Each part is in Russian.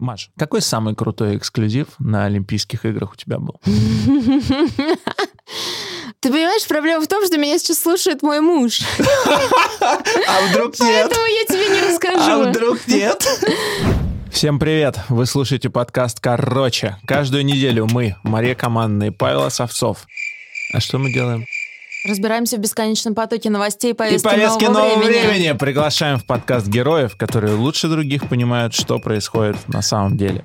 Маш, какой самый крутой эксклюзив на Олимпийских играх у тебя был? Ты понимаешь, проблема в том, что меня сейчас слушает мой муж. А вдруг нет? Поэтому я тебе не А расскажу. вдруг нет? Всем привет! Вы слушаете подкаст «Короче». Каждую неделю мы, Мария Командная и Павел Осовцов. А что мы делаем? Разбираемся в бесконечном потоке новостей И повестки, повестки нового, нового времени. времени приглашаем в подкаст героев, которые лучше других понимают, что происходит на самом деле.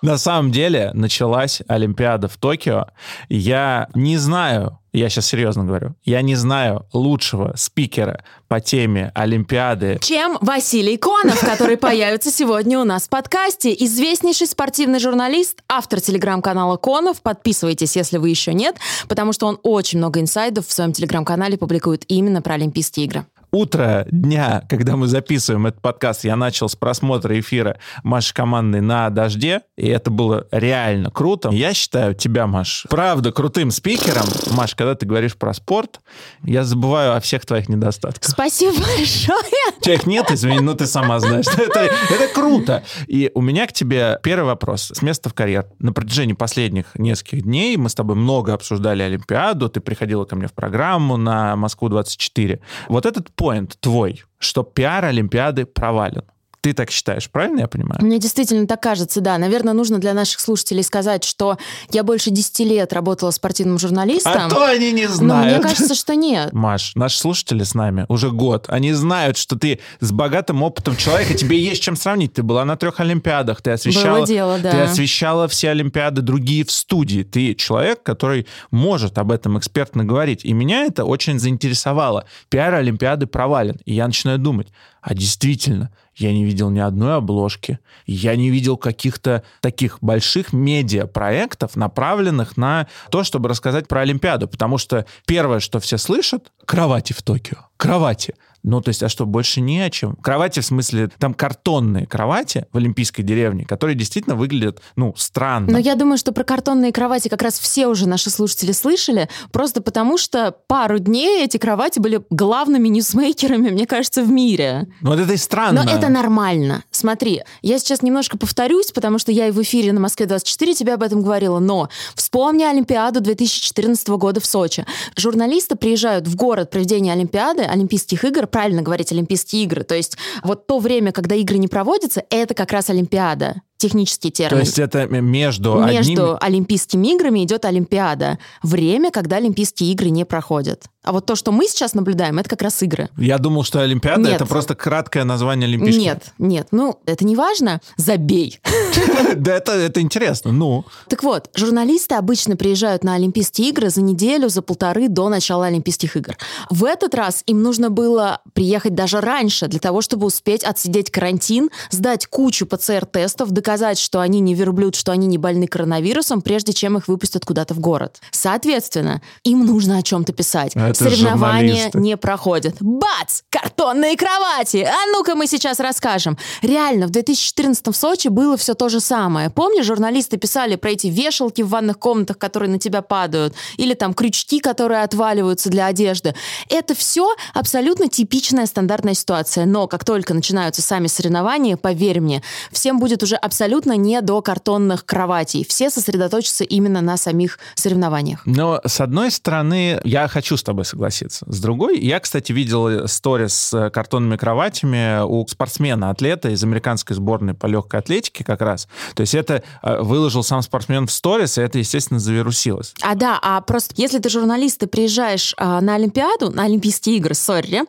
На самом деле началась Олимпиада в Токио. Я не знаю, я сейчас серьезно говорю, я не знаю лучшего спикера по теме Олимпиады Чем Василий Конов, который появится сегодня у нас в подкасте. Известнейший спортивный журналист, автор телеграм-канала Конов. Подписывайтесь, если вы еще нет, потому что он очень много инсайдов в своем телеграм-канале публикует именно про Олимпийские игры. Утро дня, когда мы записываем этот подкаст, я начал с просмотра эфира Маши командной на дожде, и это было реально круто. Я считаю тебя, Маш, правда крутым спикером. Маш, когда ты говоришь про спорт, я забываю о всех твоих недостатках. Спасибо большое. Тех нет, извини, но ты сама знаешь. Это, это круто. И у меня к тебе первый вопрос. С места в карьер. На протяжении последних нескольких дней мы с тобой много обсуждали Олимпиаду, ты приходила ко мне в программу на Москву-24. Вот этот поинт твой, что пиар Олимпиады провален. Ты так считаешь, правильно я понимаю? Мне действительно так кажется, да. Наверное, нужно для наших слушателей сказать, что я больше 10 лет работала спортивным журналистом. А то они не но знают. мне кажется, что нет. Маш, наши слушатели с нами уже год. Они знают, что ты с богатым опытом человека, тебе есть чем сравнить. Ты была на трех Олимпиадах, ты освещала, Было дело, да. ты освещала все Олимпиады другие в студии. Ты человек, который может об этом экспертно говорить. И меня это очень заинтересовало. Пиар Олимпиады провален. И я начинаю думать, а действительно, я не видел ни одной обложки, я не видел каких-то таких больших медиа-проектов, направленных на то, чтобы рассказать про Олимпиаду. Потому что первое, что все слышат, кровати в Токио. Кровати. Ну, то есть, а что, больше не о чем? Кровати, в смысле, там картонные кровати в Олимпийской деревне, которые действительно выглядят, ну, странно. Но я думаю, что про картонные кровати как раз все уже наши слушатели слышали, просто потому что пару дней эти кровати были главными ньюсмейкерами, мне кажется, в мире. Ну, вот это и странно. Но это нормально. Смотри, я сейчас немножко повторюсь, потому что я и в эфире на Москве-24 тебе об этом говорила, но вспомни Олимпиаду 2014 года в Сочи. Журналисты приезжают в город проведения Олимпиады, Олимпийских игр, правильно говорить Олимпийские игры, то есть вот то время, когда игры не проводятся, это как раз Олимпиада. Технический термин. То есть это между, Между одними... Олимпийскими играми идет Олимпиада. Время, когда Олимпийские игры не проходят. А вот то, что мы сейчас наблюдаем, это как раз игры. Я думал, что Олимпиада Нет. это просто краткое название Олимпийских. Нет, нет, ну это не важно. Забей. Да это, это интересно. Ну, Так вот, журналисты обычно приезжают на Олимпийские игры за неделю, за полторы до начала Олимпийских игр. В этот раз им нужно было приехать даже раньше, для того, чтобы успеть отсидеть карантин, сдать кучу ПЦР-тестов, доказать, что они не верблюд, что они не больны коронавирусом, прежде чем их выпустят куда-то в город. Соответственно, им нужно о чем-то писать. Это Соревнования журналисты. не проходят. Бац! Картонные кровати! А ну-ка мы сейчас расскажем. Реально, в 2014 в Сочи было все то же самое. Помнишь, журналисты писали про эти вешалки в ванных комнатах, которые на тебя падают, или там крючки, которые отваливаются для одежды. Это все абсолютно типичная стандартная ситуация. Но как только начинаются сами соревнования, поверь мне, всем будет уже абсолютно не до картонных кроватей. Все сосредоточатся именно на самих соревнованиях. Но, с одной стороны, я хочу с тобой согласиться. С другой, я, кстати, видел сторис с картонными кроватями у спортсмена, атлета из американской сборной по легкой атлетике как раз. То есть это э, выложил сам спортсмен в сторис, и это, естественно, завирусилось. А да, а просто если ты журналист, ты приезжаешь а, на Олимпиаду, на Олимпийские игры, сори,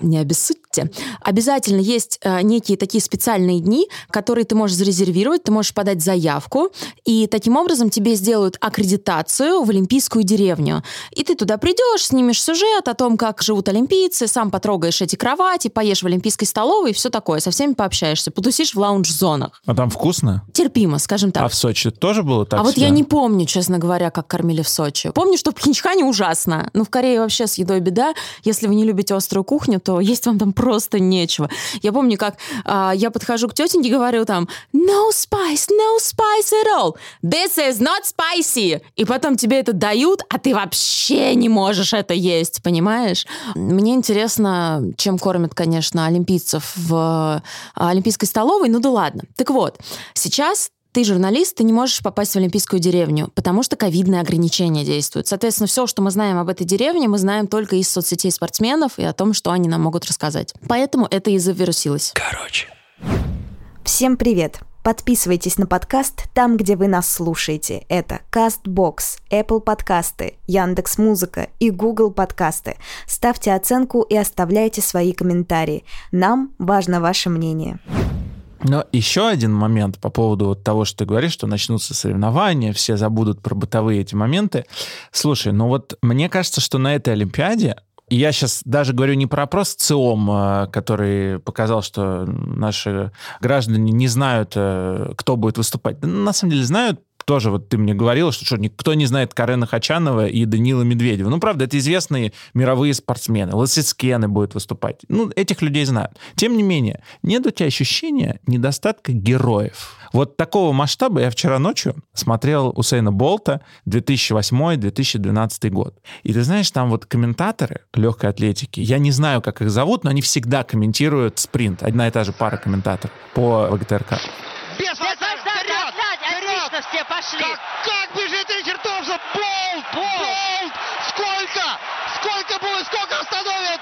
не обессудьте, обязательно есть некие такие специальные дни, которые ты можешь зарезервировать, ты можешь подать заявку, и таким образом тебе сделают аккредитацию в Олимпийскую деревню. И ты туда придешь, снимешь сюжет о том, как живут олимпийцы, сам потрогаешь эти кровати, поешь в олимпийской столовой и все такое, со всеми пообщаешься, потусишь в лаунж-зонах. А там вкусно? Терпимо, скажем так. А в Сочи тоже было так А вот себе? я не помню, честно говоря, как кормили в Сочи. Помню, что в Пхенчхане ужасно. Ну, в Корее вообще с едой беда. Если вы не любите острую кухню, то есть вам там просто нечего. Я помню, как а, я подхожу к тетеньке и говорю там, no no spice, no spice at all. This is not spicy. И потом тебе это дают, а ты вообще не можешь это есть, понимаешь? Мне интересно, чем кормят, конечно, олимпийцев в э, олимпийской столовой. Ну да ладно. Так вот, сейчас ты журналист, ты не можешь попасть в Олимпийскую деревню, потому что ковидные ограничения действуют. Соответственно, все, что мы знаем об этой деревне, мы знаем только из соцсетей спортсменов и о том, что они нам могут рассказать. Поэтому это и завирусилось. Короче. Всем привет! Подписывайтесь на подкаст там, где вы нас слушаете. Это CastBox, Apple подкасты, Яндекс Музыка и Google подкасты. Ставьте оценку и оставляйте свои комментарии. Нам важно ваше мнение. Но еще один момент по поводу того, что ты говоришь, что начнутся соревнования, все забудут про бытовые эти моменты. Слушай, ну вот мне кажется, что на этой Олимпиаде я сейчас даже говорю не про опрос ЦИОМ, э, который показал, что наши граждане не знают, э, кто будет выступать. На самом деле знают, тоже вот ты мне говорила, что, что никто не знает Карена Хачанова и Данила Медведева. Ну, правда, это известные мировые спортсмены. Лосицкены будет выступать. Ну, этих людей знают. Тем не менее, нет у тебя ощущения недостатка героев. Вот такого масштаба я вчера ночью смотрел Усейна Болта 2008-2012 год. И ты знаешь, там вот комментаторы легкой атлетики, я не знаю, как их зовут, но они всегда комментируют спринт. Одна и та же пара комментаторов по ВГТРК. Все пошли. Как, как бежит Ричард Томпсон? Болт! Болт! Сколько? Сколько будет? Сколько остановит?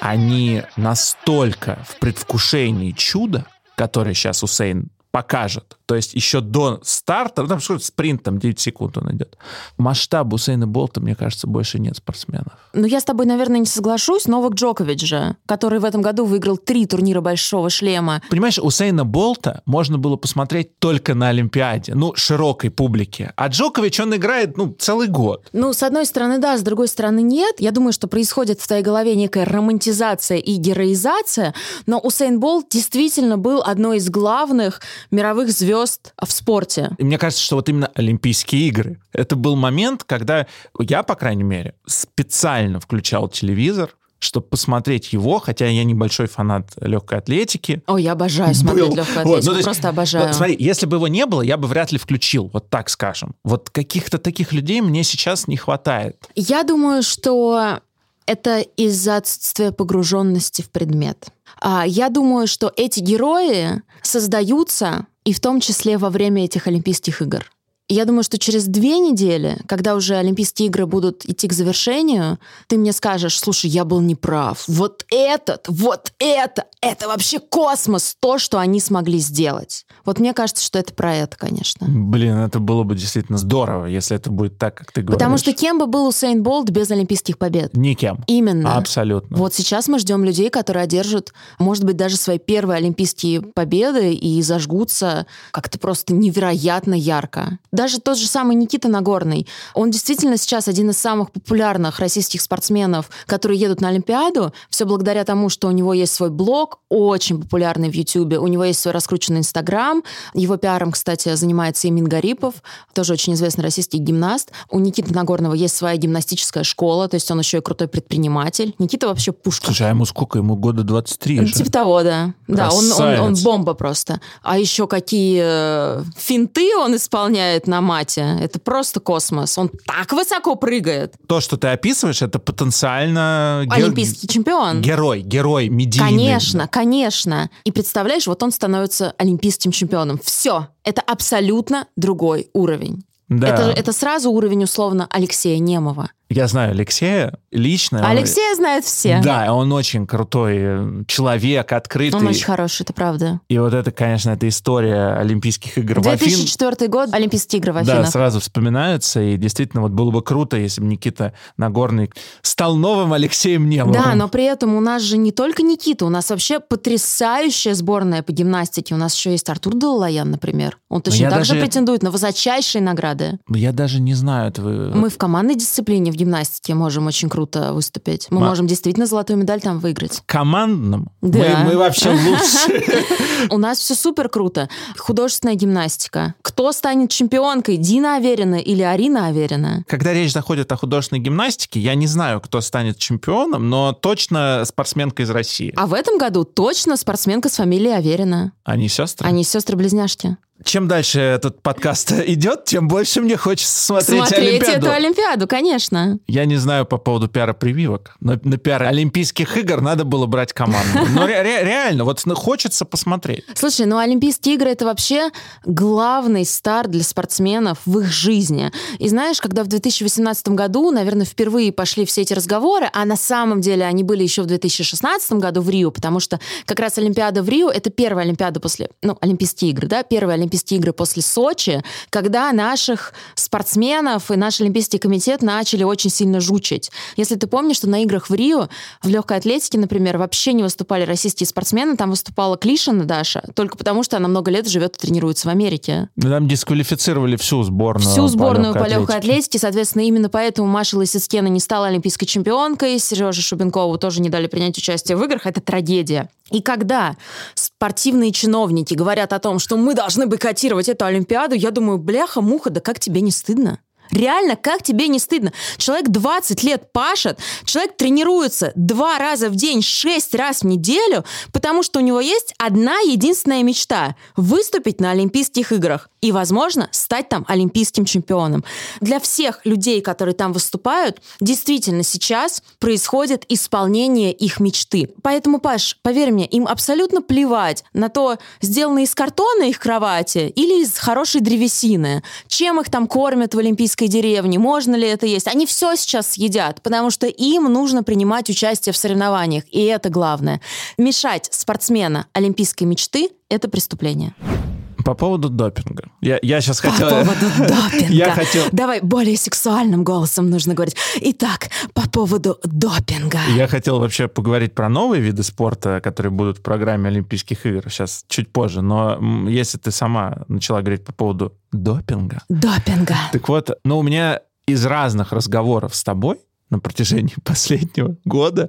Они настолько в предвкушении чуда, которое сейчас Усейн покажет. То есть еще до старта, ну, там что спринт, там 9 секунд он идет. Масштаб Усейна Болта, мне кажется, больше нет спортсменов. Ну, я с тобой, наверное, не соглашусь. Новак Джокович же, который в этом году выиграл три турнира Большого шлема. Понимаешь, Усейна Болта можно было посмотреть только на Олимпиаде, ну, широкой публике. А Джокович, он играет, ну, целый год. Ну, с одной стороны, да, с другой стороны, нет. Я думаю, что происходит в твоей голове некая романтизация и героизация, но Усейн Болт действительно был одной из главных мировых звезд в спорте. И мне кажется, что вот именно Олимпийские игры. Это был момент, когда я, по крайней мере, специально включал телевизор, чтобы посмотреть его, хотя я небольшой фанат легкой атлетики. О, я обожаю смотреть был. легкую атлетику, вот, ну, есть, просто обожаю. Вот, смотри, если бы его не было, я бы вряд ли включил, вот так скажем. Вот каких-то таких людей мне сейчас не хватает. Я думаю, что это из-за отсутствия погруженности в предмет. А, я думаю, что эти герои создаются и в том числе во время этих Олимпийских игр. Я думаю, что через две недели, когда уже Олимпийские игры будут идти к завершению, ты мне скажешь, слушай, я был неправ. Вот этот, вот это, это вообще космос, то, что они смогли сделать. Вот мне кажется, что это про это, конечно. Блин, это было бы действительно здорово, если это будет так, как ты говоришь. Потому что кем бы был Усейн Болт без олимпийских побед? Никем. Именно. Абсолютно. Вот сейчас мы ждем людей, которые одержат, может быть, даже свои первые олимпийские победы и зажгутся как-то просто невероятно ярко даже тот же самый Никита Нагорный, он действительно сейчас один из самых популярных российских спортсменов, которые едут на Олимпиаду, все благодаря тому, что у него есть свой блог, очень популярный в Ютьюбе, у него есть свой раскрученный Инстаграм, его пиаром, кстати, занимается Имин Гарипов, тоже очень известный российский гимнаст. У Никиты Нагорного есть своя гимнастическая школа, то есть он еще и крутой предприниматель. Никита вообще пушка. Слушай, а ему сколько? Ему года 23 же. Типа того, да. Да, он, он, он бомба просто. А еще какие э, финты он исполняет на мате. Это просто космос. Он так высоко прыгает. То, что ты описываешь, это потенциально... Олимпийский ге... чемпион. Герой, герой, медийный. Конечно, конечно. И представляешь, вот он становится олимпийским чемпионом. Все. Это абсолютно другой уровень. Да. Это, это сразу уровень, условно, Алексея Немова. Я знаю Алексея лично. Алексея он, знают все. Да, он очень крутой э, человек, открытый. Он очень хороший, это правда. И вот это, конечно, эта история Олимпийских игр 2004 в Афин... год, Олимпийские игры в Афинах. Да, сразу вспоминаются, и действительно вот было бы круто, если бы Никита Нагорный стал новым Алексеем Немовым. Да, но при этом у нас же не только Никита, у нас вообще потрясающая сборная по гимнастике. У нас еще есть Артур Даллаян, например. Он точно так даже... же претендует на высочайшие награды. Я даже не знаю этого. Мы в командной дисциплине в гимнастике можем очень круто выступить. Мы Ма- можем действительно золотую медаль там выиграть. Командным Да. мы, мы вообще лучше. У нас все супер круто. Художественная гимнастика. Кто станет чемпионкой? Дина Аверина или Арина Аверина? Когда речь заходит о художественной гимнастике, я не знаю, кто станет чемпионом, но точно спортсменка из России. А в этом году точно спортсменка с фамилией Аверина. Они сестры? Они сестры-близняшки. Чем дальше этот подкаст идет, тем больше мне хочется смотреть, Смотреть Олимпиаду. эту Олимпиаду, конечно. Я не знаю по поводу пиара прививок. Но на пиар Олимпийских игр надо было брать команду. Но ре- ре- реально, вот хочется посмотреть. Слушай, ну Олимпийские игры это вообще главный старт для спортсменов в их жизни. И знаешь, когда в 2018 году, наверное, впервые пошли все эти разговоры, а на самом деле они были еще в 2016 году в Рио, потому что как раз Олимпиада в Рио это первая Олимпиада после, ну, Олимпийские игры, да, первые Олимпийские игры после Сочи, когда наших спортсменов и наш Олимпийский комитет начали очень сильно жучить. Если ты помнишь, что на играх в Рио в легкой атлетике, например, вообще не выступали российские спортсмены, там выступала Клишина Даша, только потому что она много лет живет и тренируется в Америке. Там дисквалифицировали всю сборную. Всю сборную по по легкой легкой атлетике, соответственно, именно поэтому Маша Лысицкена не стала олимпийской чемпионкой, Сереже Шубенкову тоже не дали принять участие в играх, это трагедия. И когда спортивные чиновники говорят о том, что мы должны бойкотировать эту Олимпиаду, я думаю, бляха-муха, да как тебе не стыдно? Реально, как тебе не стыдно? Человек 20 лет пашет, человек тренируется два раза в день, шесть раз в неделю, потому что у него есть одна единственная мечта – выступить на Олимпийских играх и, возможно, стать там олимпийским чемпионом. Для всех людей, которые там выступают, действительно сейчас происходит исполнение их мечты. Поэтому, Паш, поверь мне, им абсолютно плевать на то, сделано из картона их кровати или из хорошей древесины, чем их там кормят в олимпийской деревне, можно ли это есть. Они все сейчас съедят, потому что им нужно принимать участие в соревнованиях, и это главное. Мешать спортсмена олимпийской мечты – это преступление. По поводу допинга. Я, я сейчас По хотел... поводу допинга. Я хотел... Давай более сексуальным голосом нужно говорить. Итак, по поводу допинга. Я хотел вообще поговорить про новые виды спорта, которые будут в программе Олимпийских игр сейчас чуть позже. Но если ты сама начала говорить по поводу допинга, Допинга. так вот, ну, у меня из разных разговоров с тобой на протяжении последнего года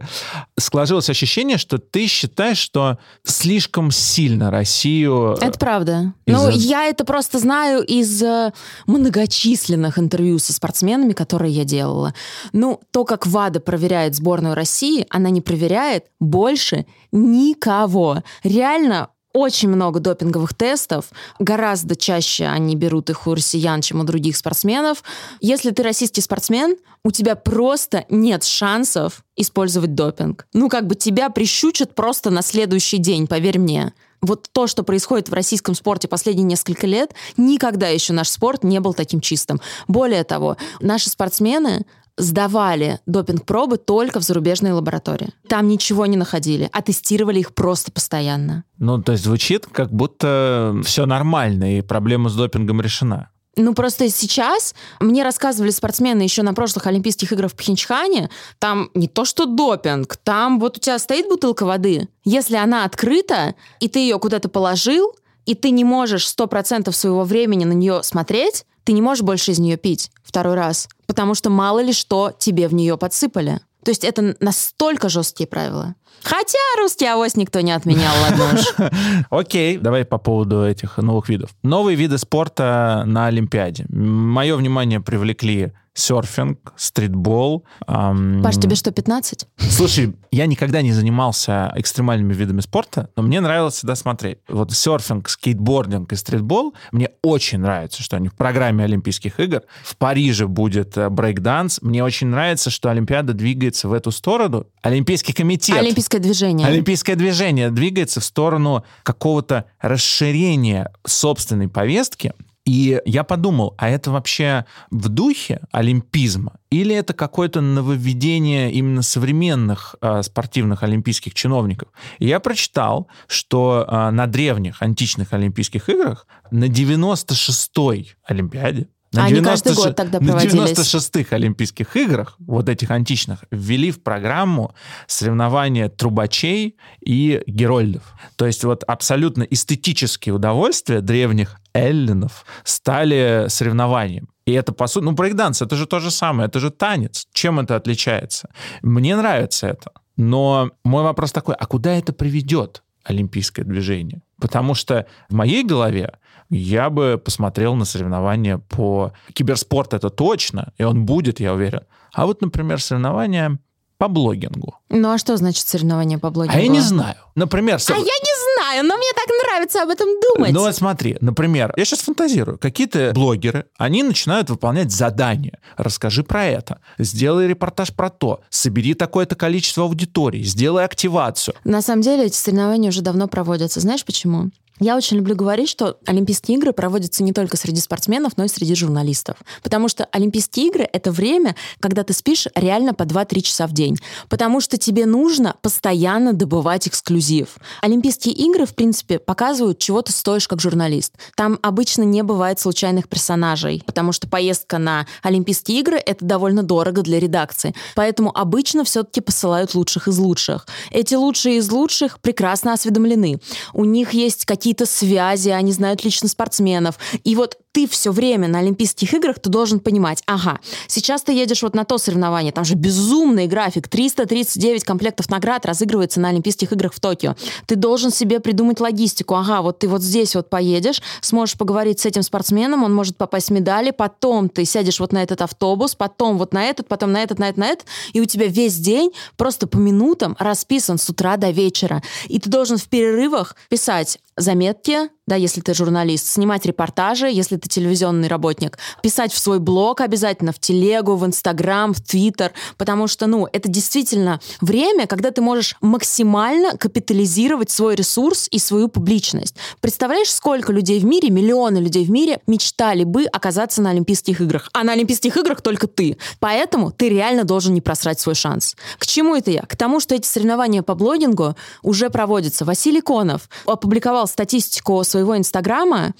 сложилось ощущение, что ты считаешь, что слишком сильно Россию... Это правда. Ну, я это просто знаю из э, многочисленных интервью со спортсменами, которые я делала. Ну, то, как ВАДА проверяет сборную России, она не проверяет больше никого. Реально очень много допинговых тестов. Гораздо чаще они берут их у россиян, чем у других спортсменов. Если ты российский спортсмен, у тебя просто нет шансов использовать допинг. Ну, как бы тебя прищучат просто на следующий день, поверь мне. Вот то, что происходит в российском спорте последние несколько лет, никогда еще наш спорт не был таким чистым. Более того, наши спортсмены сдавали допинг-пробы только в зарубежной лаборатории. Там ничего не находили, а тестировали их просто постоянно. Ну, то есть звучит, как будто все нормально, и проблема с допингом решена. Ну, просто сейчас мне рассказывали спортсмены еще на прошлых Олимпийских играх в Пхенчхане, там не то что допинг, там вот у тебя стоит бутылка воды, если она открыта, и ты ее куда-то положил, и ты не можешь 100% своего времени на нее смотреть, ты не можешь больше из нее пить второй раз, потому что мало ли что тебе в нее подсыпали. То есть это настолько жесткие правила. Хотя русский авось никто не отменял, ладно уж. Окей, давай по поводу этих новых видов. Новые виды спорта на Олимпиаде. Мое внимание привлекли серфинг, стритбол. ам, Паш, тебе что, 15? Слушай, я никогда не занимался экстремальными видами спорта, но мне нравилось всегда смотреть. Вот серфинг, скейтбординг и стритбол, мне очень нравится, что они в программе Олимпийских игр. В Париже будет э, брейк-данс. Мне очень нравится, что Олимпиада двигается в эту сторону. Олимпийский комитет. Олимпийское движение. Олимпийское движение двигается в сторону какого-то расширения собственной повестки. И я подумал, а это вообще в духе олимпизма? Или это какое-то нововведение именно современных э, спортивных олимпийских чиновников? И я прочитал, что э, на древних античных олимпийских играх на 96-й Олимпиаде на Они каждый 96 год тогда на проводились. 96-х Олимпийских играх, вот этих античных, ввели в программу соревнования трубачей и герольдов. То есть вот абсолютно эстетические удовольствия древних эллинов стали соревнованием. И это, по сути, ну, брейкданс, это же то же самое, это же танец. Чем это отличается? Мне нравится это. Но мой вопрос такой, а куда это приведет, олимпийское движение? Потому что в моей голове я бы посмотрел на соревнования по... Киберспорт это точно, и он будет, я уверен. А вот, например, соревнования по блогингу. Ну а что значит соревнование по блогингу? А я не знаю. Например... А я не знаю, но мне так нравится об этом думать. Ну вот смотри, например, я сейчас фантазирую. Какие-то блогеры, они начинают выполнять задания. Расскажи про это. Сделай репортаж про то. Собери такое-то количество аудитории. Сделай активацию. На самом деле эти соревнования уже давно проводятся. Знаешь почему? Я очень люблю говорить, что Олимпийские игры проводятся не только среди спортсменов, но и среди журналистов. Потому что Олимпийские игры — это время, когда ты спишь реально по 2-3 часа в день. Потому что тебе нужно постоянно добывать эксклюзив. Олимпийские игры, в принципе, показывают, чего ты стоишь как журналист. Там обычно не бывает случайных персонажей, потому что поездка на Олимпийские игры — это довольно дорого для редакции. Поэтому обычно все-таки посылают лучших из лучших. Эти лучшие из лучших прекрасно осведомлены. У них есть какие какие-то связи, они знают лично спортсменов. И вот ты все время на Олимпийских играх, ты должен понимать, ага, сейчас ты едешь вот на то соревнование, там же безумный график, 339 комплектов наград разыгрывается на Олимпийских играх в Токио. Ты должен себе придумать логистику, ага, вот ты вот здесь вот поедешь, сможешь поговорить с этим спортсменом, он может попасть в медали, потом ты сядешь вот на этот автобус, потом вот на этот, потом на этот, на этот, на этот, и у тебя весь день просто по минутам расписан с утра до вечера. И ты должен в перерывах писать заметки, да, если ты журналист, снимать репортажи, если ты телевизионный работник, писать в свой блог обязательно, в телегу, в Инстаграм, в Твиттер, потому что, ну, это действительно время, когда ты можешь максимально капитализировать свой ресурс и свою публичность. Представляешь, сколько людей в мире, миллионы людей в мире мечтали бы оказаться на Олимпийских играх, а на Олимпийских играх только ты. Поэтому ты реально должен не просрать свой шанс. К чему это я? К тому, что эти соревнования по блогингу уже проводятся. Василий Конов опубликовал статистику своего Инстаграма,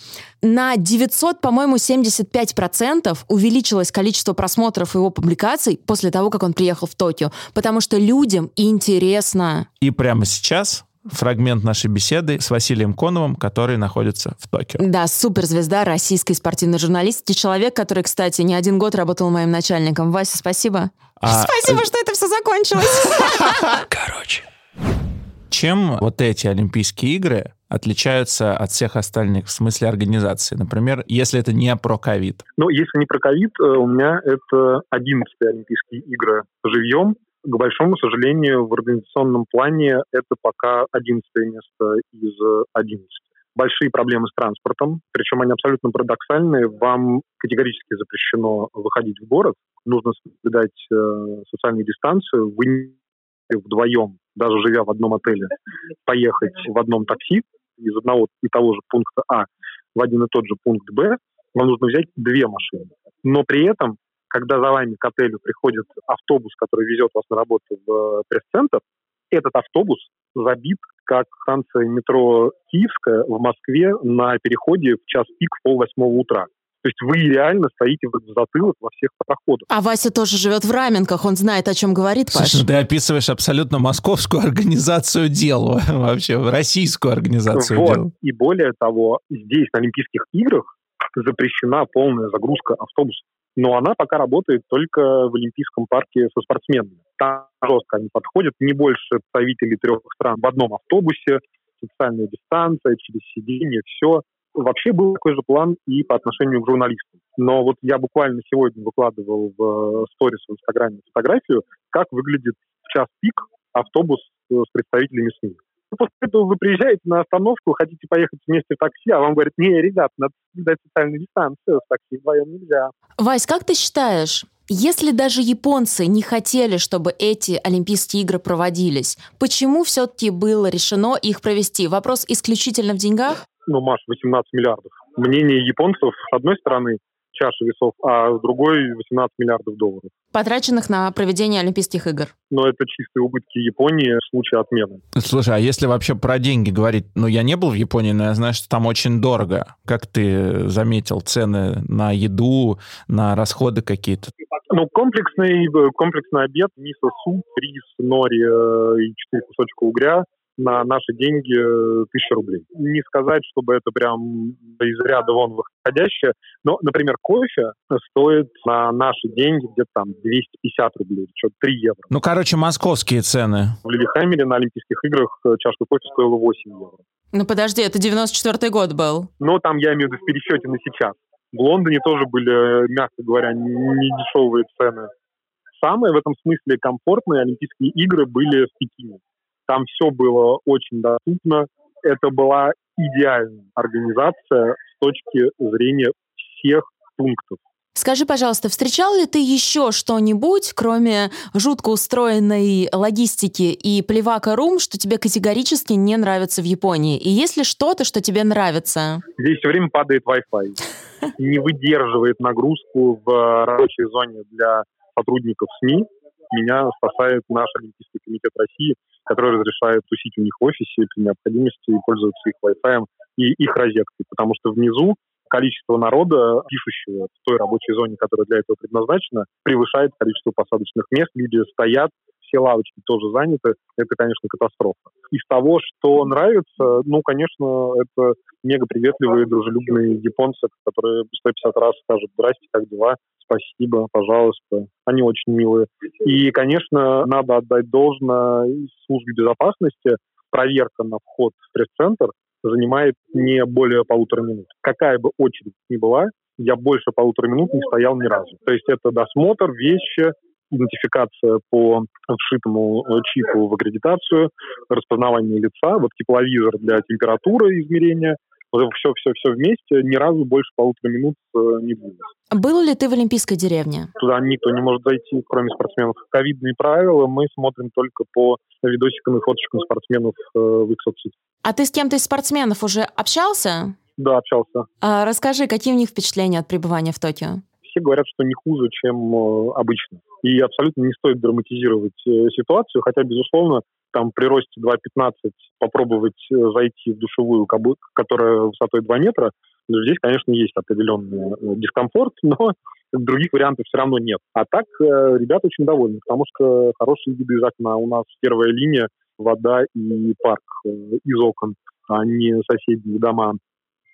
на 900, по-моему, 75% увеличилось количество просмотров его публикаций после того, как он приехал в Токио, потому что людям интересно. И прямо сейчас фрагмент нашей беседы с Василием Коновым, который находится в Токио. Да, суперзвезда российской спортивной журналистики. Человек, который, кстати, не один год работал моим начальником. Вася, спасибо. А... Спасибо, что это все закончилось. Короче. Чем вот эти Олимпийские игры отличаются от всех остальных в смысле организации? Например, если это не про ковид. Ну, если не про ковид, э, у меня это 11 Олимпийские игры живьем. К большому сожалению, в организационном плане это пока 11 место из 11 большие проблемы с транспортом, причем они абсолютно парадоксальные. Вам категорически запрещено выходить в город, нужно соблюдать э, социальную дистанцию. Вы вдвоем, даже живя в одном отеле, поехать в одном такси из одного и того же пункта А в один и тот же пункт Б, вам нужно взять две машины. Но при этом, когда за вами к отелю приходит автобус, который везет вас на работу в э, пресс-центр, этот автобус забит, как станция метро Киевская в Москве на переходе в час пик в пол восьмого утра. То есть вы реально стоите в затылок во всех проходах. А Вася тоже живет в Раменках, он знает, о чем говорит, Паш. Слушай, ну ты описываешь абсолютно московскую организацию дел, вообще, российскую организацию вот. дел. И более того, здесь, на Олимпийских играх, запрещена полная загрузка автобусов. Но она пока работает только в Олимпийском парке со спортсменами. Там жестко они подходят, не больше представителей трех стран в одном автобусе, социальная дистанция, через сиденье, все. Вообще был такой же план и по отношению к журналистам. Но вот я буквально сегодня выкладывал в сторис в Инстаграме фотографию, как выглядит в час пик автобус с представителями СМИ. После этого вы приезжаете на остановку, хотите поехать вместе в такси, а вам говорят, не, ребят, надо соблюдать социальную дистанцию, в такси вдвоем нельзя. Вась, как ты считаешь, если даже японцы не хотели, чтобы эти Олимпийские игры проводились, почему все-таки было решено их провести? Вопрос исключительно в деньгах? Ну, Маш, 18 миллиардов. Мнение японцев, с одной стороны, чаша весов, а с другой 18 миллиардов долларов. Потраченных на проведение Олимпийских игр. Но это чистые убытки Японии в случае отмены. Слушай, а если вообще про деньги говорить, ну, я не был в Японии, но я знаю, что там очень дорого. Как ты заметил, цены на еду, на расходы какие-то? Ну, комплексный, комплексный обед, мисо, суп, рис, нори э, и четыре кусочка угря на наши деньги э, тысяча рублей. Не сказать, чтобы это прям из ряда вон выходящее, но, например, кофе стоит на наши деньги где-то там 250 рублей, что-то 3 евро. Ну, короче, московские цены. В Лилихаммере на Олимпийских играх э, чашка кофе стоила 8 евро. Ну подожди, это 94-й год был. Но там я имею в виду в пересчете на сейчас. В Лондоне тоже были, мягко говоря, не дешевые цены. Самые в этом смысле комфортные Олимпийские игры были в Пекине. Там все было очень доступно. Это была идеальная организация с точки зрения всех пунктов. Скажи, пожалуйста, встречал ли ты еще что-нибудь, кроме жутко устроенной логистики и плевака рум, что тебе категорически не нравится в Японии? И есть ли что-то, что тебе нравится? Здесь все время падает Wi-Fi. Не выдерживает нагрузку в рабочей зоне для сотрудников СМИ. Меня спасает наш Олимпийский комитет России, который разрешает тусить у них в офисе при необходимости и пользоваться их Wi-Fi и их розеткой, потому что внизу количество народа, пишущего в той рабочей зоне, которая для этого предназначена, превышает количество посадочных мест. Люди стоят, все лавочки тоже заняты. Это, конечно, катастрофа. Из того, что нравится, ну, конечно, это мега приветливые, дружелюбные японцы, которые 150 раз скажут «Здрасте, как дела?» спасибо, пожалуйста. Они очень милые. И, конечно, надо отдать должное службе безопасности. Проверка на вход в пресс-центр занимает не более полутора минут. Какая бы очередь ни была, я больше полутора минут не стоял ни разу. То есть это досмотр, вещи, идентификация по вшитому чипу в аккредитацию, распознавание лица, вот тепловизор для температуры измерения, вот все-все-все вместе ни разу больше полутора минут э, не было. Был ли ты в Олимпийской деревне? Туда никто не может зайти, кроме спортсменов. Ковидные правила мы смотрим только по видосикам и фоточкам спортсменов э, в их соцсетях. А ты с кем-то из спортсменов уже общался? Да, общался. А расскажи, какие у них впечатления от пребывания в Токио? Все говорят, что не хуже, чем э, обычно. И абсолютно не стоит драматизировать э, ситуацию, хотя, безусловно, там при росте 2,15 попробовать э, зайти в душевую, которая высотой 2 метра, здесь, конечно, есть определенный дискомфорт, но других вариантов все равно нет. А так ребята очень довольны, потому что хорошие виды из окна. У нас первая линия вода и парк из окон, а не соседние дома.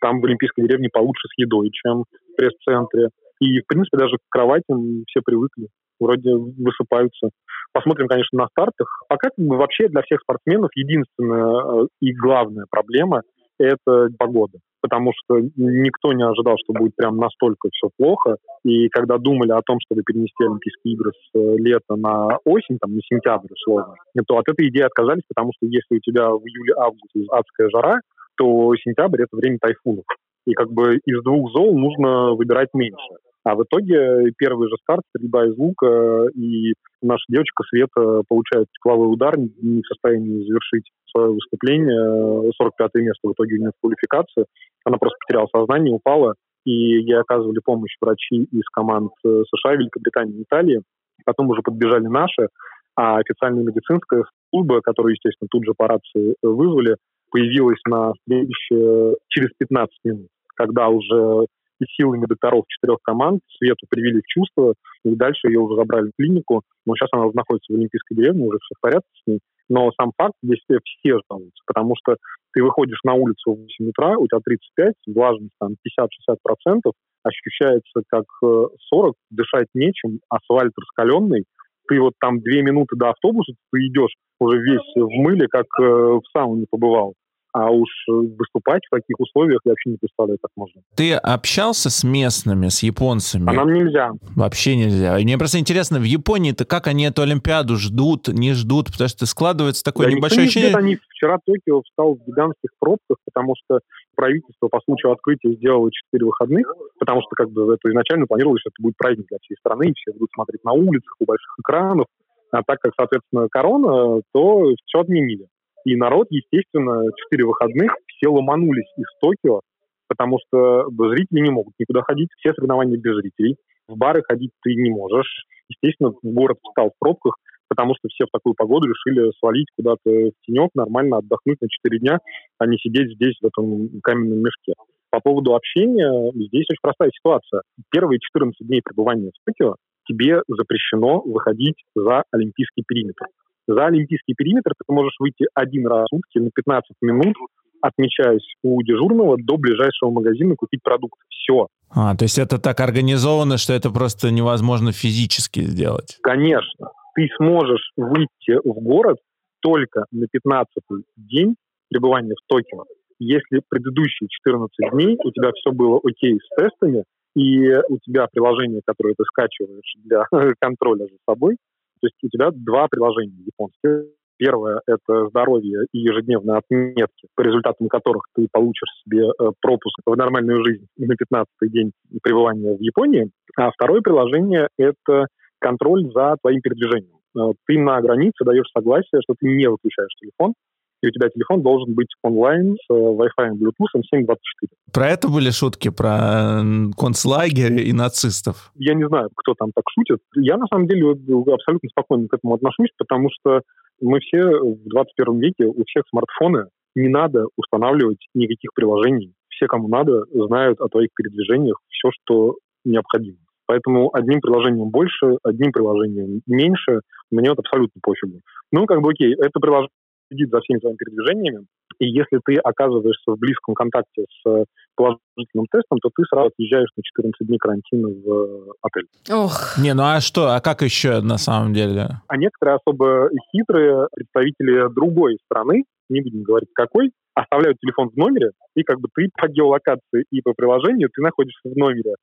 Там в Олимпийской деревне получше с едой, чем в пресс-центре. И, в принципе, даже к кроватям все привыкли. Вроде высыпаются. Посмотрим, конечно, на стартах. Пока бы, вообще для всех спортсменов единственная э, и главная проблема – это погода. Потому что никто не ожидал, что будет прям настолько все плохо. И когда думали о том, чтобы перенести Олимпийские игры с э, лета на осень, там, на сентябрь условно, то от этой идеи отказались, потому что если у тебя в июле-августе адская жара, то сентябрь — это время тайфунов. И как бы из двух зол нужно выбирать меньше. А в итоге первый же старт, стрельба из лука, и наша девочка Света получает тепловой удар, не в состоянии завершить свое выступление, 45 место в итоге у нее в квалификации. Она просто потеряла сознание, упала, и ей оказывали помощь врачи из команд э, США, Великобритании, Италии. Потом уже подбежали наши, а официальная медицинская служба, которую, естественно, тут же по рации вызвали, появилась на следующее через 15 минут, когда уже и силами докторов четырех команд Свету привели в чувство, и дальше ее уже забрали в клинику. Но сейчас она находится в Олимпийской деревне, уже все в порядке с ней. Но сам факт, здесь все жалуются, потому что ты выходишь на улицу в 8 утра, у тебя 35, влажность там 50-60%, ощущается как 40, э, дышать нечем, асфальт раскаленный, ты вот там две минуты до автобуса, ты идешь уже весь в мыле, как э, в сауне побывал. А уж э, выступать в таких условиях я вообще не представляю, как можно. Ты общался с местными, с японцами? А нам нельзя. Вообще нельзя. И мне просто интересно, в Японии-то как они эту Олимпиаду ждут, не ждут? Потому что складывается такое да, небольшое не ощущение... Ждет, они вчера Токио встал в гигантских пробках, потому что правительство по случаю открытия сделало четыре выходных, потому что как бы это изначально планировалось, что это будет праздник для всей страны, и все будут смотреть на улицах, у больших экранов. А так как, соответственно, корона, то все отменили. И народ, естественно, четыре выходных все ломанулись из Токио, потому что зрители не могут никуда ходить, все соревнования без зрителей. В бары ходить ты не можешь. Естественно, город встал в пробках, потому что все в такую погоду решили свалить куда-то в тенек, нормально отдохнуть на четыре дня, а не сидеть здесь, в этом каменном мешке. По поводу общения, здесь очень простая ситуация. Первые 14 дней пребывания в Токио тебе запрещено выходить за олимпийский периметр За олимпийский периметр ты можешь выйти один раз в сутки на 15 минут, отмечаясь у дежурного до ближайшего магазина купить продукт. Все. А, то есть это так организовано, что это просто невозможно физически сделать? Конечно. Ты сможешь выйти в город только на 15-й день пребывания в Токио, если предыдущие 14 дней у тебя все было окей с тестами, и у тебя приложение, которое ты скачиваешь для контроля за собой, то есть у тебя два приложения японские. Первое – это здоровье и ежедневные отметки, по результатам которых ты получишь себе э, пропуск в нормальную жизнь на 15-й день пребывания в Японии. А второе приложение – это контроль за твоим передвижением. Э, ты на границе даешь согласие, что ты не выключаешь телефон, и у тебя телефон должен быть онлайн с э, Wi-Fi Bluetooth 724. Про это были шутки, про концлагерь и нацистов? Я не знаю, кто там так шутит. Я, на самом деле, абсолютно спокойно к этому отношусь, потому что мы все в 21 веке, у всех смартфоны, не надо устанавливать никаких приложений. Все, кому надо, знают о твоих передвижениях все, что необходимо. Поэтому одним приложением больше, одним приложением меньше, мне вот абсолютно пофигу. Ну, как бы окей, это приложение следит за всеми твоими передвижениями, и если ты оказываешься в близком контакте с положительным тестом, то ты сразу отъезжаешь на 14 дней карантина в э, отель. Ох. Не, ну а что, а как еще на самом деле? А некоторые особо хитрые представители другой страны, не будем говорить какой, оставляют телефон в номере, и как бы ты по геолокации и по приложению ты находишься в номере,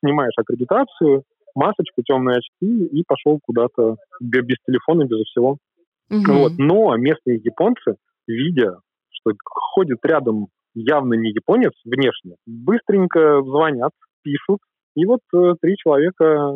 снимаешь аккредитацию, масочку, темные очки и пошел куда-то без телефона, без всего. Угу. Вот. Но местные японцы, видя, что ходит рядом явно не японец внешне, быстренько звонят, пишут, и вот э, три человека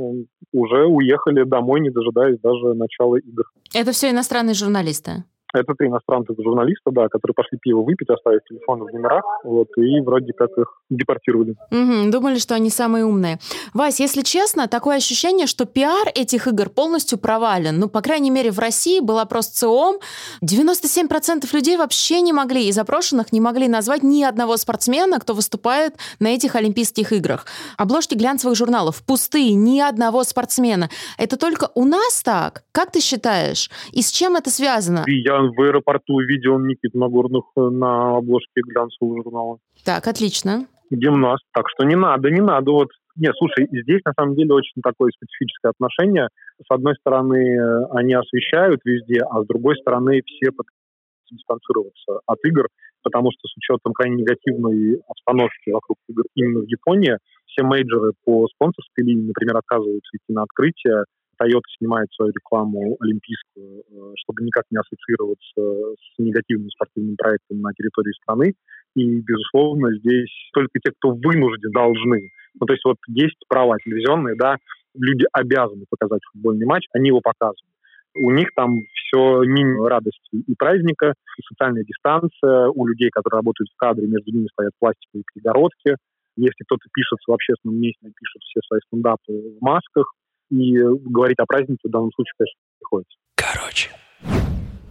уже уехали домой, не дожидаясь даже начала игр. Это все иностранные журналисты? Это три иностранных журналиста, да, которые пошли пиво выпить, оставив телефоны в номерах, вот, и вроде как их депортировали. Угу, думали, что они самые умные. Вась, если честно, такое ощущение, что пиар этих игр полностью провален. Ну, по крайней мере, в России была просто ЦИОМ. 97% людей вообще не могли, из опрошенных не могли назвать ни одного спортсмена, кто выступает на этих Олимпийских играх. Обложки глянцевых журналов пустые, ни одного спортсмена. Это только у нас так? Как ты считаешь? И с чем это связано? Я в аэропорту видел Никиту Нагорных э, на обложке глянцевого журнала. Так, отлично. Гимнаст. Так что не надо, не надо. Вот нет, слушай, здесь на самом деле очень такое специфическое отношение. С одной стороны, э, они освещают везде, а с другой стороны, все пытаются дистанцироваться от игр, потому что с учетом крайне негативной обстановки вокруг игр именно в Японии, все мейджоры по спонсорской линии, например, отказываются идти на открытие, Toyota снимает свою рекламу олимпийскую, э, чтобы никак не ассоциироваться с негативным спортивным проектом на территории страны. И, безусловно, здесь только те, кто вынужден, должны. Ну, то есть вот есть права телевизионные, да, люди обязаны показать футбольный матч, они его показывают. У них там все мимо радости и праздника, и социальная дистанция. У людей, которые работают в кадре, между ними стоят пластиковые перегородки. Если кто-то пишет в общественном месте, пишет все свои стендапы в масках и говорить о празднике в данном случае, конечно, приходится. Короче.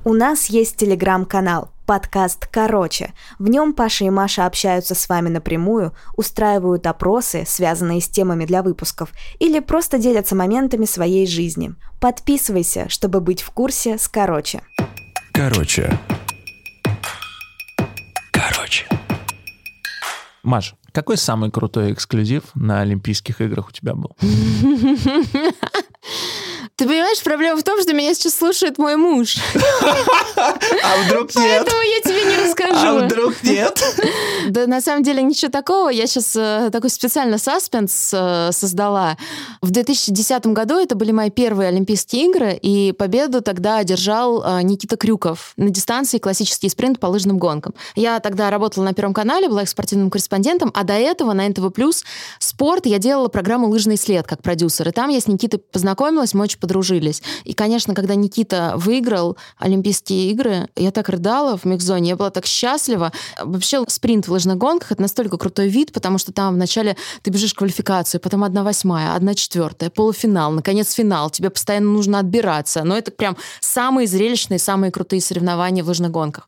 У нас есть телеграм-канал, подкаст «Короче». В нем Паша и Маша общаются с вами напрямую, устраивают опросы, связанные с темами для выпусков, или просто делятся моментами своей жизни. Подписывайся, чтобы быть в курсе с «Короче». Короче. Короче. Маш, какой самый крутой эксклюзив на Олимпийских играх у тебя был? Ты понимаешь, проблема в том, что меня сейчас слушает мой муж. А вдруг нет? Поэтому я тебе не расскажу. А вдруг нет? Да, на самом деле ничего такого. Я сейчас э, такой специально саспенс э, создала. В 2010 году это были мои первые Олимпийские игры, и победу тогда одержал э, Никита Крюков на дистанции классический спринт по лыжным гонкам. Я тогда работала на Первом канале, была их спортивным корреспондентом, а до этого на НТВ+, спорт, я делала программу «Лыжный след» как продюсер. И там я с Никитой познакомилась, мы очень подружились. И, конечно, когда Никита выиграл Олимпийские игры, я так рыдала в микзоне, я была так счастлива. Вообще спринт в лыжных гонках — это настолько крутой вид, потому что там вначале ты бежишь квалификацию, потом одна восьмая, одна четвертая, полуфинал, наконец финал. Тебе постоянно нужно отбираться. Но это прям самые зрелищные, самые крутые соревнования в лыжных гонках.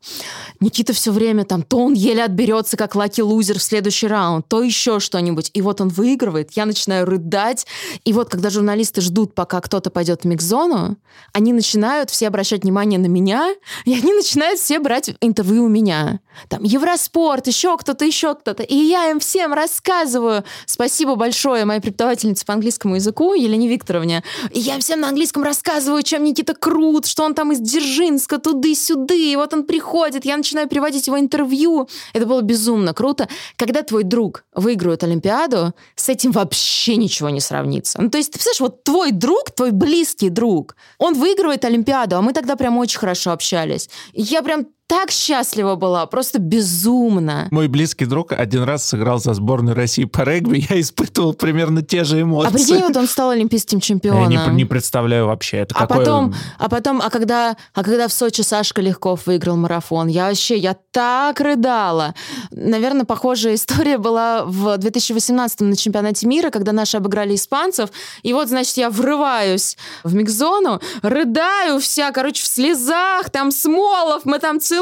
Никита все время там, то он еле отберется, как lucky loser в следующий раунд, то еще что-нибудь. И вот он выигрывает, я начинаю рыдать. И вот когда журналисты ждут, пока кто-то пойдет в микст-зону, они начинают все обращать внимание на меня, и они начинают все брать интервью у меня. Там Евроспорт, еще кто-то, еще кто-то. И я им всем рассказываю. Спасибо большое моей преподавательнице по английскому языку Елене Викторовне. И я всем на английском рассказываю, чем Никита крут, что он там из Дзержинска туды-сюды. И вот он приходит, я начинаю переводить его интервью. Это было безумно круто. Когда твой друг выигрывает Олимпиаду, с этим вообще ничего не сравнится. Ну, то есть, ты представляешь, вот твой друг, твой близкий друг, он выигрывает Олимпиаду, а мы тогда прям очень хорошо общались. Я прям так счастлива была, просто безумно. Мой близкий друг один раз сыграл за сборную России по регби, я испытывал примерно те же эмоции. А прикинь, вот он стал олимпийским чемпионом. Я не, не представляю вообще, это а какое... потом, а потом, а когда, а когда в Сочи Сашка Легков выиграл марафон, я вообще, я так рыдала. Наверное, похожая история была в 2018 на чемпионате мира, когда наши обыграли испанцев, и вот, значит, я врываюсь в микзону, рыдаю вся, короче, в слезах, там Смолов, мы там целуемся,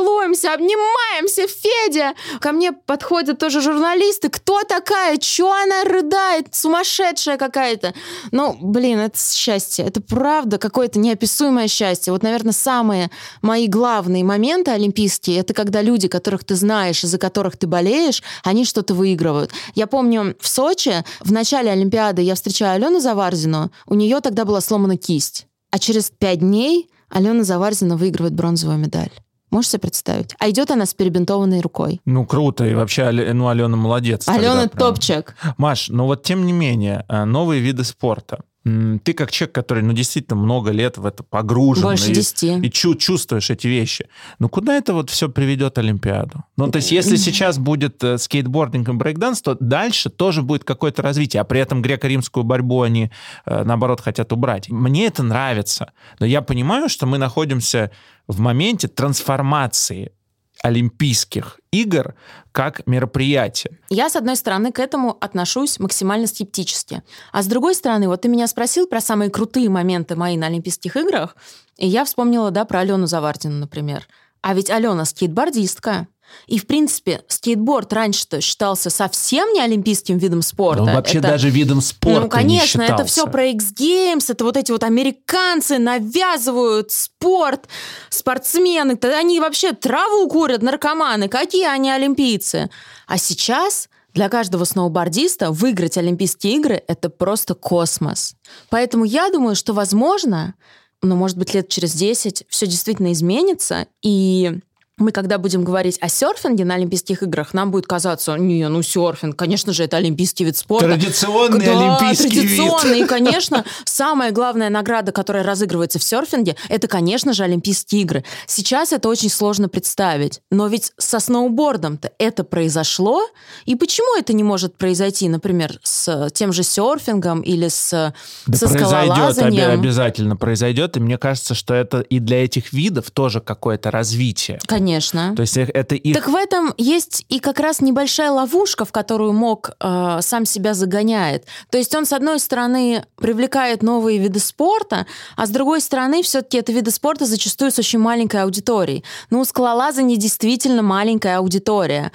обнимаемся, Федя. Ко мне подходят тоже журналисты. Кто такая? Чё она рыдает? Сумасшедшая какая-то. Ну, блин, это счастье. Это правда какое-то неописуемое счастье. Вот, наверное, самые мои главные моменты олимпийские, это когда люди, которых ты знаешь, из-за которых ты болеешь, они что-то выигрывают. Я помню, в Сочи в начале Олимпиады я встречаю Алену Заварзину, у нее тогда была сломана кисть. А через пять дней Алена Заварзина выигрывает бронзовую медаль. Можешь себе представить? А идет она с перебинтованной рукой. Ну, круто. И вообще, ну, Алена молодец. Алена тогда прям. топчик. Маш, ну вот тем не менее, э, новые виды спорта. Ты как человек, который, ну, действительно много лет в это погружен. Больше и, 10. и чу- чувствуешь эти вещи. Ну, куда это вот все приведет Олимпиаду? Ну, то есть, если сейчас будет э, скейтбординг и брейкданс, то дальше тоже будет какое-то развитие, а при этом греко-римскую борьбу они, э, наоборот, хотят убрать. Мне это нравится, но я понимаю, что мы находимся в моменте трансформации Олимпийских игр как мероприятия. Я, с одной стороны, к этому отношусь максимально скептически. А с другой стороны, вот ты меня спросил про самые крутые моменты мои на Олимпийских играх, и я вспомнила, да, про Алену Завардину, например. А ведь Алена скейтбордистка. И, в принципе, скейтборд раньше-то считался совсем не олимпийским видом спорта. Он вообще Это- даже видом спорта Ну, конечно, не это считался. все про X-Games, это вот эти вот американцы навязывают спорт, спортсмены, то они вообще траву курят, наркоманы, какие они олимпийцы. А сейчас для каждого сноубордиста выиграть Олимпийские игры — это просто космос. Поэтому я думаю, что, возможно, ну, может быть, лет через 10 все действительно изменится, и мы, когда будем говорить о серфинге на Олимпийских играх, нам будет казаться, не, ну серфинг, конечно же, это олимпийский вид спорта. Традиционный Да, олимпийский традиционный. вид. И, конечно, самая главная награда, которая разыгрывается в серфинге, это, конечно же, Олимпийские игры. Сейчас это очень сложно представить. Но ведь со сноубордом-то это произошло. И почему это не может произойти, например, с тем же серфингом или с, Да со скалолазанием? обязательно произойдет. И мне кажется, что это и для этих видов тоже какое-то развитие. Конечно. То есть это их... Так в этом есть и как раз небольшая ловушка, в которую МОК э, сам себя загоняет. То есть он, с одной стороны, привлекает новые виды спорта, а с другой стороны, все-таки это виды спорта зачастую с очень маленькой аудиторией. Ну, у скалолазания действительно маленькая аудитория.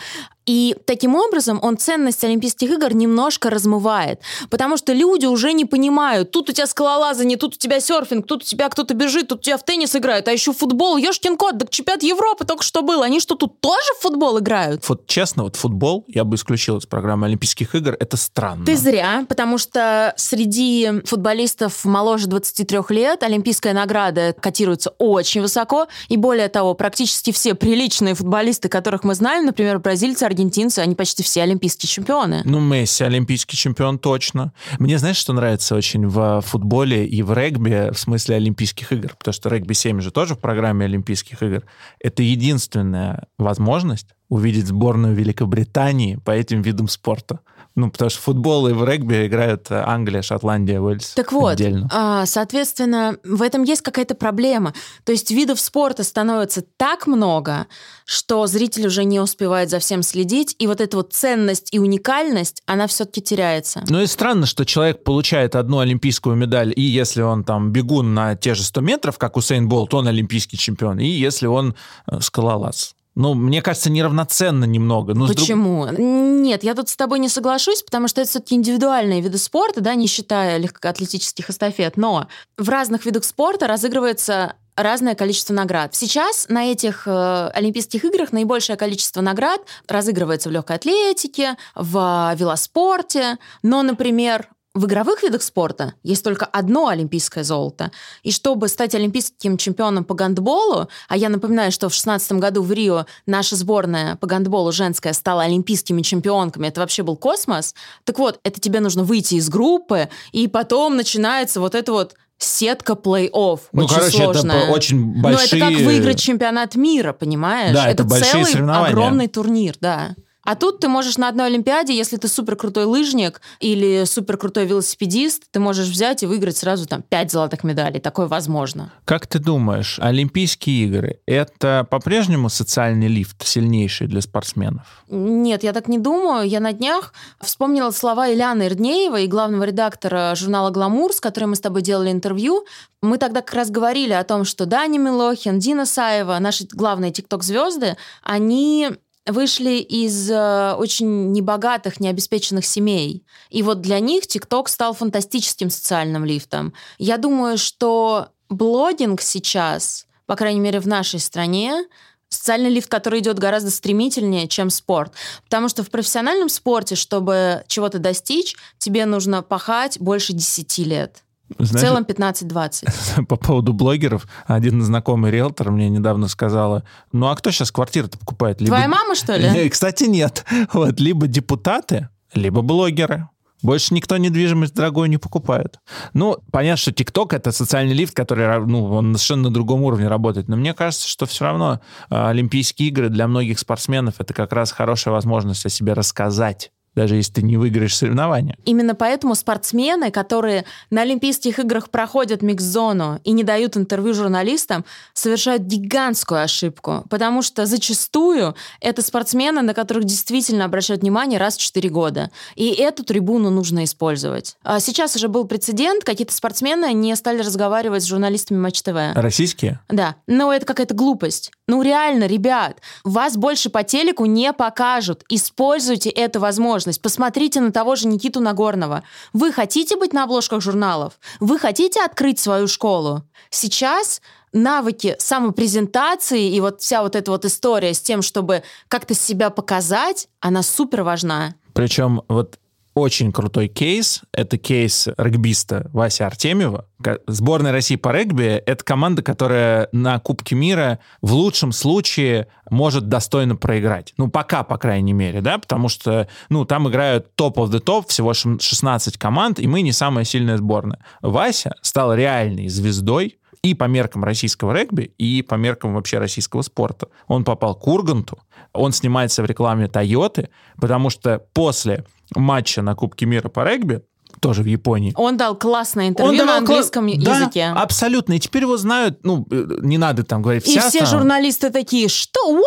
И таким образом он ценность Олимпийских игр немножко размывает. Потому что люди уже не понимают, тут у тебя скалолазание, тут у тебя серфинг, тут у тебя кто-то бежит, тут у тебя в теннис играют, а еще футбол, ешкин кот, так чемпионат Европы только что был. Они что, тут тоже в футбол играют? Вот честно, вот футбол я бы исключил из программы Олимпийских игр. Это странно. Ты зря, потому что среди футболистов моложе 23 лет олимпийская награда котируется очень высоко. И более того, практически все приличные футболисты, которых мы знаем, например, бразильцы, аргентинцы, они почти все олимпийские чемпионы. Ну, Месси олимпийский чемпион точно. Мне знаешь, что нравится очень в футболе и в регби, в смысле Олимпийских игр? Потому что регби-7 же тоже в программе Олимпийских игр. Это единственная возможность увидеть сборную Великобритании по этим видам спорта. Ну, потому что футбол и в регби играют Англия, Шотландия, Уэльс. Так вот, отдельно. а, соответственно, в этом есть какая-то проблема. То есть видов спорта становится так много, что зритель уже не успевает за всем следить, и вот эта вот ценность и уникальность, она все-таки теряется. Ну и странно, что человек получает одну олимпийскую медаль, и если он там бегун на те же 100 метров, как Усейн Болт, он олимпийский чемпион, и если он э, скалолаз. Ну, мне кажется, неравноценно немного. Ну, с друг- Почему? Нет, я тут с тобой не соглашусь, потому что это все-таки индивидуальные виды спорта, да, не считая легкоатлетических эстафет. Но в разных видах спорта разыгрывается разное количество наград. Сейчас на этих э, Олимпийских играх наибольшее количество наград разыгрывается в легкой атлетике, в велоспорте. Но, например, в игровых видах спорта есть только одно олимпийское золото. И чтобы стать олимпийским чемпионом по гандболу, а я напоминаю, что в 2016 году в Рио наша сборная по гандболу женская стала олимпийскими чемпионками, это вообще был космос. Так вот, это тебе нужно выйти из группы, и потом начинается вот это вот сетка плей-офф. Ну, очень короче, это сложная. по- очень Ну, большие... это как выиграть чемпионат мира, понимаешь? Да, это большие целый огромный турнир, да. А тут ты можешь на одной Олимпиаде, если ты супер крутой лыжник или супер крутой велосипедист, ты можешь взять и выиграть сразу там пять золотых медалей. Такое возможно. Как ты думаешь, Олимпийские игры — это по-прежнему социальный лифт сильнейший для спортсменов? Нет, я так не думаю. Я на днях вспомнила слова Ильяны Ирднеевой, главного редактора журнала «Гламур», с которой мы с тобой делали интервью. Мы тогда как раз говорили о том, что Даня Милохин, Дина Саева, наши главные тикток-звезды, они вышли из э, очень небогатых, необеспеченных семей. И вот для них ТикТок стал фантастическим социальным лифтом. Я думаю, что блогинг сейчас, по крайней мере в нашей стране, социальный лифт, который идет гораздо стремительнее, чем спорт. Потому что в профессиональном спорте, чтобы чего-то достичь, тебе нужно пахать больше 10 лет. В Знаешь, целом 15-20. по поводу блогеров, один знакомый риэлтор мне недавно сказала, ну а кто сейчас квартиры-то покупает? Либо- Твоя мама, что ли? Не, Кстати, нет. Вот, либо депутаты, либо блогеры. Больше никто недвижимость дорогую не покупает. Ну, понятно, что ТикТок — это социальный лифт, который, ну, он совершенно на другом уровне работает. Но мне кажется, что все равно а, Олимпийские игры для многих спортсменов — это как раз хорошая возможность о себе рассказать, даже если ты не выиграешь соревнования. Именно поэтому спортсмены, которые на Олимпийских играх проходят микс-зону и не дают интервью журналистам, совершают гигантскую ошибку. Потому что зачастую это спортсмены, на которых действительно обращают внимание раз в 4 года. И эту трибуну нужно использовать. А Сейчас уже был прецедент, какие-то спортсмены не стали разговаривать с журналистами Матч ТВ. Российские? Да, но это какая-то глупость. Ну реально, ребят, вас больше по телеку не покажут. Используйте эту возможность. Посмотрите на того же Никиту Нагорного. Вы хотите быть на обложках журналов? Вы хотите открыть свою школу? Сейчас навыки самопрезентации и вот вся вот эта вот история с тем, чтобы как-то себя показать, она супер важна. Причем вот очень крутой кейс. Это кейс регбиста Вася Артемьева. Сборная России по регби — это команда, которая на Кубке мира в лучшем случае может достойно проиграть. Ну, пока, по крайней мере, да, потому что, ну, там играют топ of the топ, всего шм- 16 команд, и мы не самая сильная сборная. Вася стал реальной звездой, и по меркам российского регби, и по меркам вообще российского спорта. Он попал к Урганту, он снимается в рекламе Тойоты, потому что после матча на Кубке мира по регби, тоже в Японии, Он дал классное интервью на давал кла- английском Да, языке. абсолютно. И теперь его знают, ну, э, не надо там говорить. И вся все там- журналисты такие, что? What?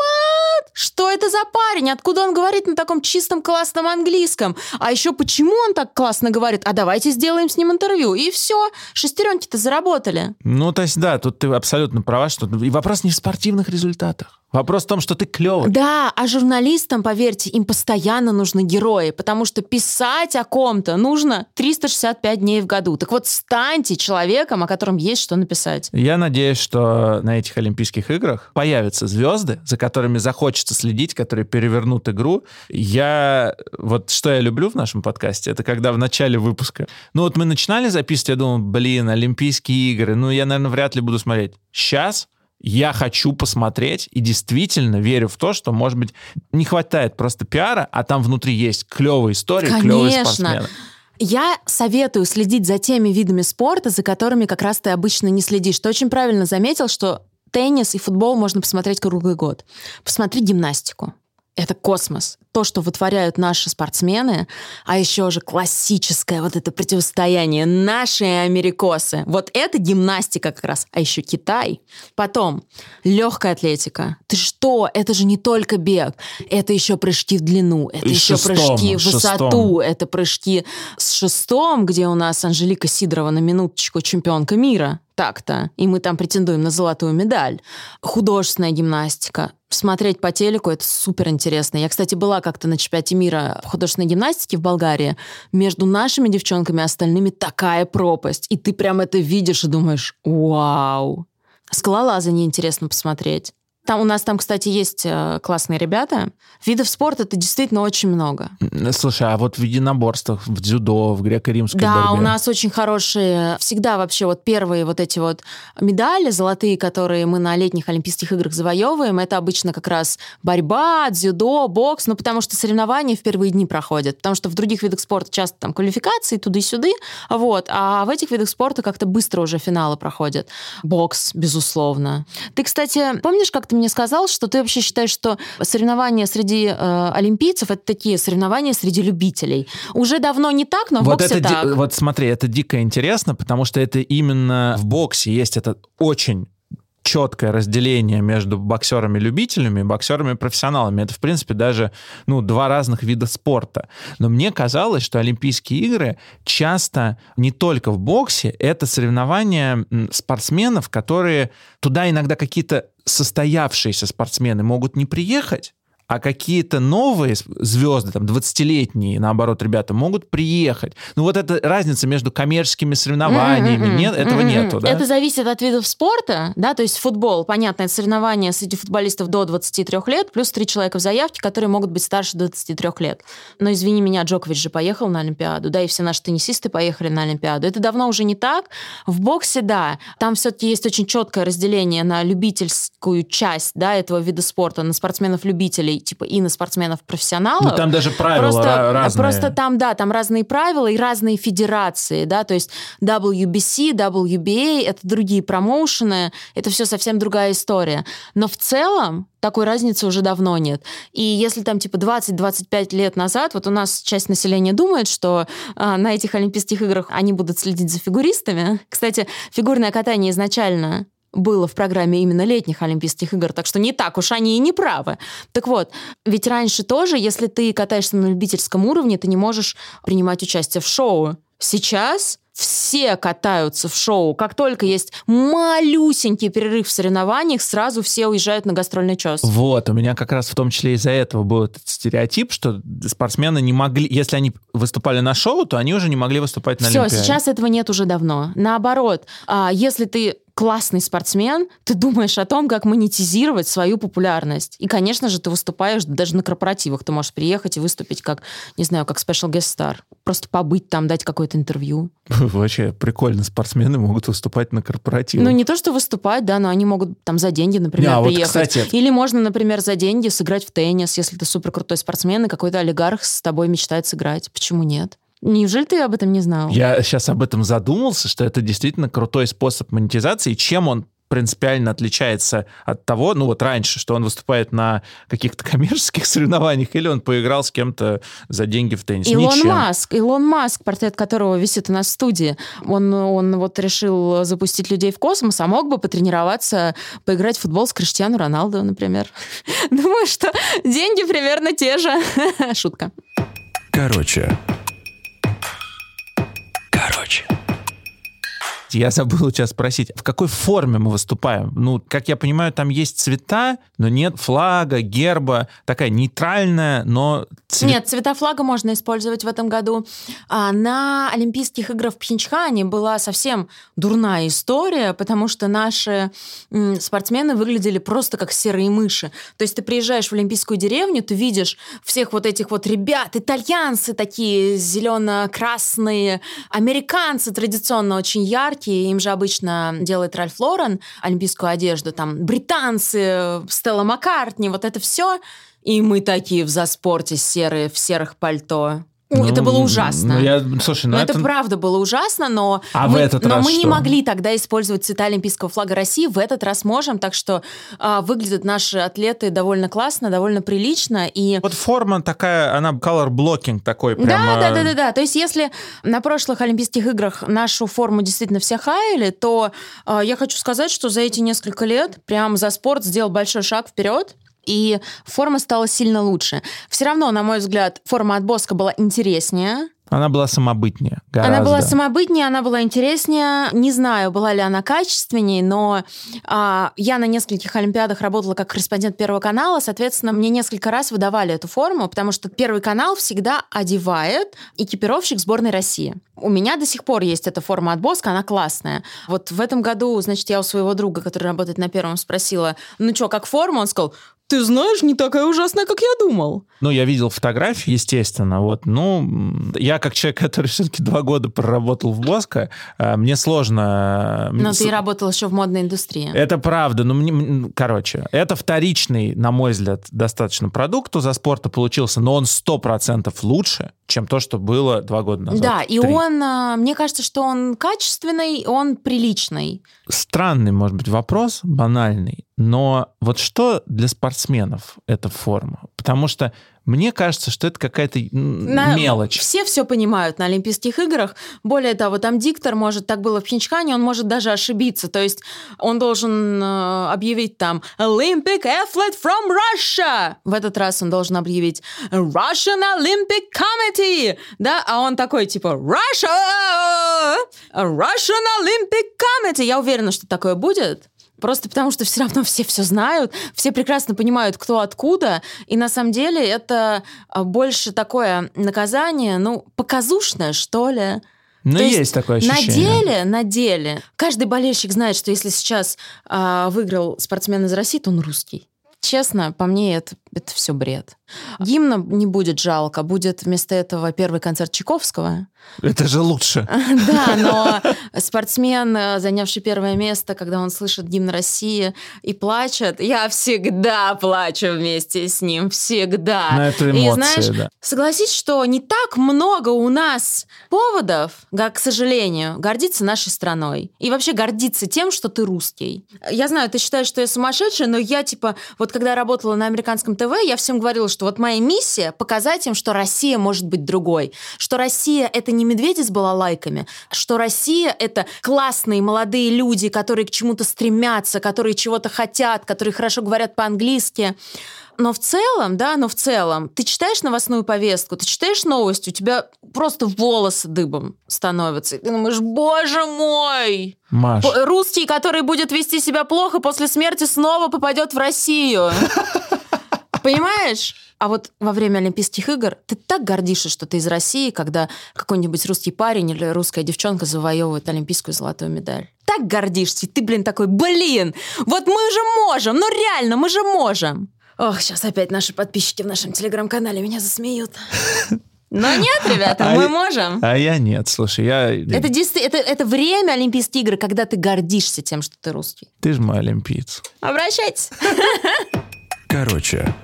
Что это за парень? Откуда он говорит на таком чистом классном английском? А еще почему он так классно говорит? А давайте сделаем с ним интервью. И все, шестеренки-то заработали. Ну, то есть, да, тут ты абсолютно права, что... И вопрос не в спортивных результатах. Вопрос в том, что ты клевый. Да, а журналистам, поверьте, им постоянно нужны герои, потому что писать о ком-то нужно 365 дней в году. Так вот, станьте человеком, о котором есть что написать. Я надеюсь, что на этих Олимпийских играх появятся звезды, за которыми захочется следить, которые перевернут игру. Я... Вот что я люблю в нашем подкасте, это когда в начале выпуска... Ну вот мы начинали записывать, я думал, блин, Олимпийские игры, ну я, наверное, вряд ли буду смотреть. Сейчас я хочу посмотреть и действительно верю в то, что, может быть, не хватает просто пиара, а там внутри есть клевые истории, клевые Конечно. спортсмены. Я советую следить за теми видами спорта, за которыми как раз ты обычно не следишь. Ты очень правильно заметил, что теннис и футбол можно посмотреть круглый год. Посмотри гимнастику. это космос. То, что вытворяют наши спортсмены, а еще же классическое вот это противостояние наши и америкосы. Вот это гимнастика как раз. А еще Китай. Потом легкая атлетика. Ты что? Это же не только бег. Это еще прыжки в длину. Это И еще шестом, прыжки в шестом. высоту. Это прыжки с шестом, где у нас Анжелика Сидорова на минуточку чемпионка мира. Так-то. И мы там претендуем на золотую медаль. Художественная гимнастика. Смотреть по телеку это супер интересно. Я, кстати, была как-то на чемпионате мира по художественной гимнастике в Болгарии. Между нашими девчонками и остальными такая пропасть. И ты прям это видишь и думаешь, вау. Скалолазание интересно посмотреть. Там, у нас там, кстати, есть э, классные ребята. Видов спорта это действительно очень много. М, Слушай, а вот в единоборствах, в дзюдо, в греко-римской Да, борьбе? у нас очень хорошие, всегда вообще вот первые вот эти вот медали золотые, которые мы на летних Олимпийских играх завоевываем, это обычно как раз борьба, дзюдо, бокс, ну потому что соревнования в первые дни проходят, потому что в других видах спорта часто там квалификации туды-сюды, вот, а в этих видах спорта как-то быстро уже финалы проходят. Бокс, безусловно. Ты, кстати, помнишь, как ты мне сказал, что ты вообще считаешь, что соревнования среди э, олимпийцев это такие соревнования среди любителей? Уже давно не так, но в вот боксе это, ди- так. вот смотри, это дико интересно, потому что это именно в боксе есть это очень четкое разделение между боксерами-любителями и боксерами-профессионалами. Это, в принципе, даже ну, два разных вида спорта. Но мне казалось, что Олимпийские игры часто не только в боксе, это соревнования спортсменов, которые туда иногда какие-то состоявшиеся спортсмены могут не приехать, а какие-то новые звезды, там, 20-летние, наоборот, ребята, могут приехать. Ну, вот эта разница между коммерческими соревнованиями, М-м-м. нет, этого М-м-м. нету, да? Это зависит от видов спорта, да, то есть футбол, понятно, это соревнования среди футболистов до 23 лет, плюс три человека в заявке, которые могут быть старше 23 лет. Но, извини меня, Джокович же поехал на Олимпиаду, да, и все наши теннисисты поехали на Олимпиаду. Это давно уже не так. В боксе, да, там все-таки есть очень четкое разделение на любительскую часть, да, этого вида спорта, на спортсменов-любителей, типа, и на спортсменов-профессионалов. Ну, там даже правила просто, ра- разные. Просто там, да, там разные правила и разные федерации, да, то есть WBC, WBA, это другие промоушены, это все совсем другая история. Но в целом такой разницы уже давно нет. И если там типа 20-25 лет назад, вот у нас часть населения думает, что а, на этих Олимпийских играх они будут следить за фигуристами. Кстати, фигурное катание изначально было в программе именно летних Олимпийских игр, так что не так уж они и не правы. Так вот, ведь раньше тоже, если ты катаешься на любительском уровне, ты не можешь принимать участие в шоу. Сейчас все катаются в шоу. Как только есть малюсенький перерыв в соревнованиях, сразу все уезжают на гастрольный час. Вот, у меня как раз в том числе из-за этого был этот стереотип, что спортсмены не могли, если они выступали на шоу, то они уже не могли выступать на Все, Олимпиаде. сейчас этого нет уже давно. Наоборот, а, если ты классный спортсмен, ты думаешь о том, как монетизировать свою популярность. И, конечно же, ты выступаешь даже на корпоративах. Ты можешь приехать и выступить как, не знаю, как special guest star. Просто побыть там, дать какое-то интервью. Вообще прикольно, спортсмены могут выступать на корпоративах. Ну, не то, что выступать, да, но они могут там за деньги, например, а вот, приехать. кстати, Или можно, например, за деньги сыграть в теннис, если ты супер крутой спортсмен, и какой-то олигарх с тобой мечтает сыграть. Почему нет? Неужели ты об этом не знал? Я сейчас об этом задумался, что это действительно крутой способ монетизации. Чем он принципиально отличается от того, ну вот раньше, что он выступает на каких-то коммерческих соревнованиях, или он поиграл с кем-то за деньги в теннис? Илон Ничем. Маск, Илон Маск, портрет которого висит у нас в студии, он, он вот решил запустить людей в космос, а мог бы потренироваться, поиграть в футбол с Криштиану Роналду, например. Думаю, что деньги примерно те же. Шутка. Короче. Короче. Я забыл у тебя спросить, в какой форме мы выступаем? Ну, как я понимаю, там есть цвета, но нет флага, герба. Такая нейтральная, но... цвет- Нет, цвета флага можно использовать в этом году. А на Олимпийских играх в Пхенчхане была совсем дурная история, потому что наши спортсмены выглядели просто как серые мыши. То есть ты приезжаешь в Олимпийскую деревню, ты видишь всех вот этих вот ребят, итальянцы такие зелено-красные, американцы традиционно очень яркие, им же обычно делает Ральф Лорен олимпийскую одежду, там британцы, Стелла Маккартни, вот это все. И мы такие в заспорте серые, в серых пальто. Ну, это было ужасно. Ну, я, слушай, ну Но это... это... правда было ужасно, но А мы, в этот но раз мы не что? могли тогда использовать цвета олимпийского флага России. В этот раз можем, так что а, выглядят наши атлеты довольно классно, довольно прилично и Вот форма такая, она color blocking такой прямо... Да, да, да, да, да. То есть, если на прошлых Олимпийских играх нашу форму действительно все хаяли, то э, я хочу сказать, что за эти несколько лет прям за спорт сделал большой шаг вперед. И форма стала сильно лучше. Все равно, на мой взгляд, форма от Боска была интереснее. Она была самобытнее гораздо. Она была самобытнее, она была интереснее. Не знаю, была ли она качественнее, но а, я на нескольких Олимпиадах работала как корреспондент Первого канала, соответственно, мне несколько раз выдавали эту форму, потому что Первый канал всегда одевает экипировщик сборной России. У меня до сих пор есть эта форма от Боска, она классная. Вот в этом году, значит, я у своего друга, который работает на Первом, спросила, ну что, как форма? Он сказал, ты знаешь, не такая ужасная, как я думал. Ну, я видел фотографии, естественно. Вот, ну, я как человек, который все-таки два года проработал в Боско, э, мне сложно... э, Но ты работал еще в модной индустрии. Это правда, но мне, короче, это вторичный, на мой взгляд, достаточно продукт у за спорта получился, но он сто процентов лучше, чем то, что было два года назад. Да, и Три. он, а, мне кажется, что он качественный, он приличный. Странный, может быть, вопрос, банальный, но вот что для спортсменов эта форма? Потому что мне кажется, что это какая-то На- мелочь. Все все понимают на Олимпийских играх. Более того, там диктор может, так было в Пхенчхане, он может даже ошибиться. То есть он должен э, объявить там Olympic athlete from Russia. В этот раз он должен объявить Russian Olympic Committee. Да, а он такой типа Russia! Russian Olympic Committee. Я уверена, что такое будет. Просто потому, что все равно все все знают, все прекрасно понимают, кто откуда, и на самом деле это а, больше такое наказание, ну, показушное, что ли. Ну, То есть, есть такое На ощущение. деле, на деле, каждый болельщик знает, что если сейчас а, выиграл спортсмен из России, то он русский. Честно, по мне это, это все бред. Гимна не будет жалко, будет вместо этого первый концерт Чайковского. Это же лучше. Да, но спортсмен, э, занявший первое место, когда он слышит гимн России и плачет, я всегда плачу вместе с ним, всегда. На эту И эмоцию, знаешь, да. согласись, что не так много у нас поводов, как, к сожалению, гордиться нашей страной. И вообще гордиться тем, что ты русский. Я знаю, ты считаешь, что я сумасшедшая, но я, типа, вот когда работала на американском ТВ, я всем говорила, что вот моя миссия — показать им, что Россия может быть другой. Что Россия — это не медведи с балалайками, что Россия — это классные молодые люди, которые к чему-то стремятся, которые чего-то хотят, которые хорошо говорят по-английски. Но в целом, да, но в целом, ты читаешь новостную повестку, ты читаешь новости, у тебя просто волосы дыбом становятся. И ты думаешь, боже мой! Маш, Русский, который будет вести себя плохо, после смерти снова попадет в Россию. Понимаешь? А вот во время Олимпийских игр ты так гордишься, что ты из России, когда какой-нибудь русский парень или русская девчонка завоевывает олимпийскую золотую медаль. Так гордишься, и ты, блин, такой, блин, вот мы же можем, ну реально, мы же можем. Ох, сейчас опять наши подписчики в нашем телеграм-канале меня засмеют. Но нет, ребята, А мы я- можем. а я нет, слушай, я... Это, это, это время Олимпийские игры, когда ты гордишься тем, что ты русский. Ты же мой олимпиец. Обращайтесь. Короче,